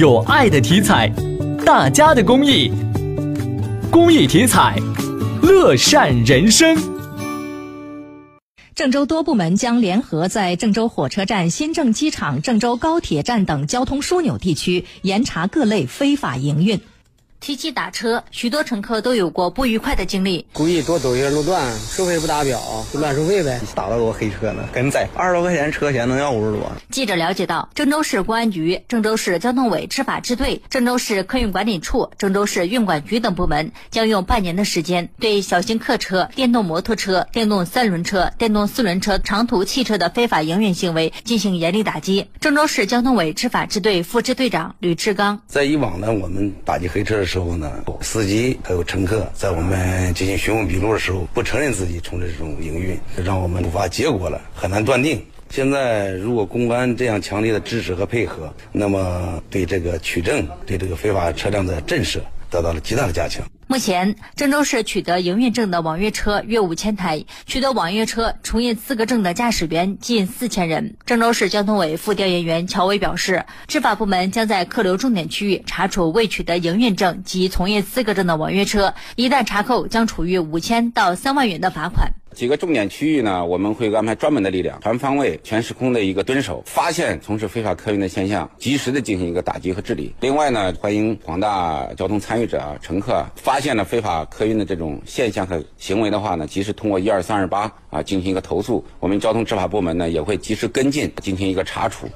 有爱的体彩，大家的公益，公益体彩，乐善人生。郑州多部门将联合在郑州火车站、新郑机场、郑州高铁站等交通枢纽地区严查各类非法营运。提起打车，许多乘客都有过不愉快的经历。故意多走一些路段，收费不达标，就乱收费呗。打了多黑车呢，跟宰二十多块钱车钱能要五十多。记者了解到，郑州市公安局、郑州市交通委执法支队、郑州市客运管理处、郑州市运管局等部门将用半年的时间，对小型客车、电动摩托车、电动三轮车、电动四轮车、长途汽车的非法营运行为进行严厉打击。郑州市交通委执法支队副支队长吕志刚在以往呢，我们打击黑车的时候呢，司机还有乘客在我们进行询问笔录的时候，不承认自己从事这种营运，让我们无法结果了，很难断定。现在如果公安这样强烈的支持和配合，那么对这个取证、对这个非法车辆的震慑得到了极大的加强。目前，郑州市取得营运证的网约车约五千台，取得网约车从业资格证的驾驶员近四千人。郑州市交通委副调研员乔伟表示，执法部门将在客流重点区域查处未取得营运证及从业资格证的网约车，一旦查扣，将处于五千到三万元的罚款。几个重点区域呢，我们会安排专门的力量，全方位、全时空的一个蹲守，发现从事非法客运的现象，及时的进行一个打击和治理。另外呢，欢迎广大交通参与者、乘客，发现了非法客运的这种现象和行为的话呢，及时通过一二三二八啊进行一个投诉，我们交通执法部门呢也会及时跟进，进行一个查处。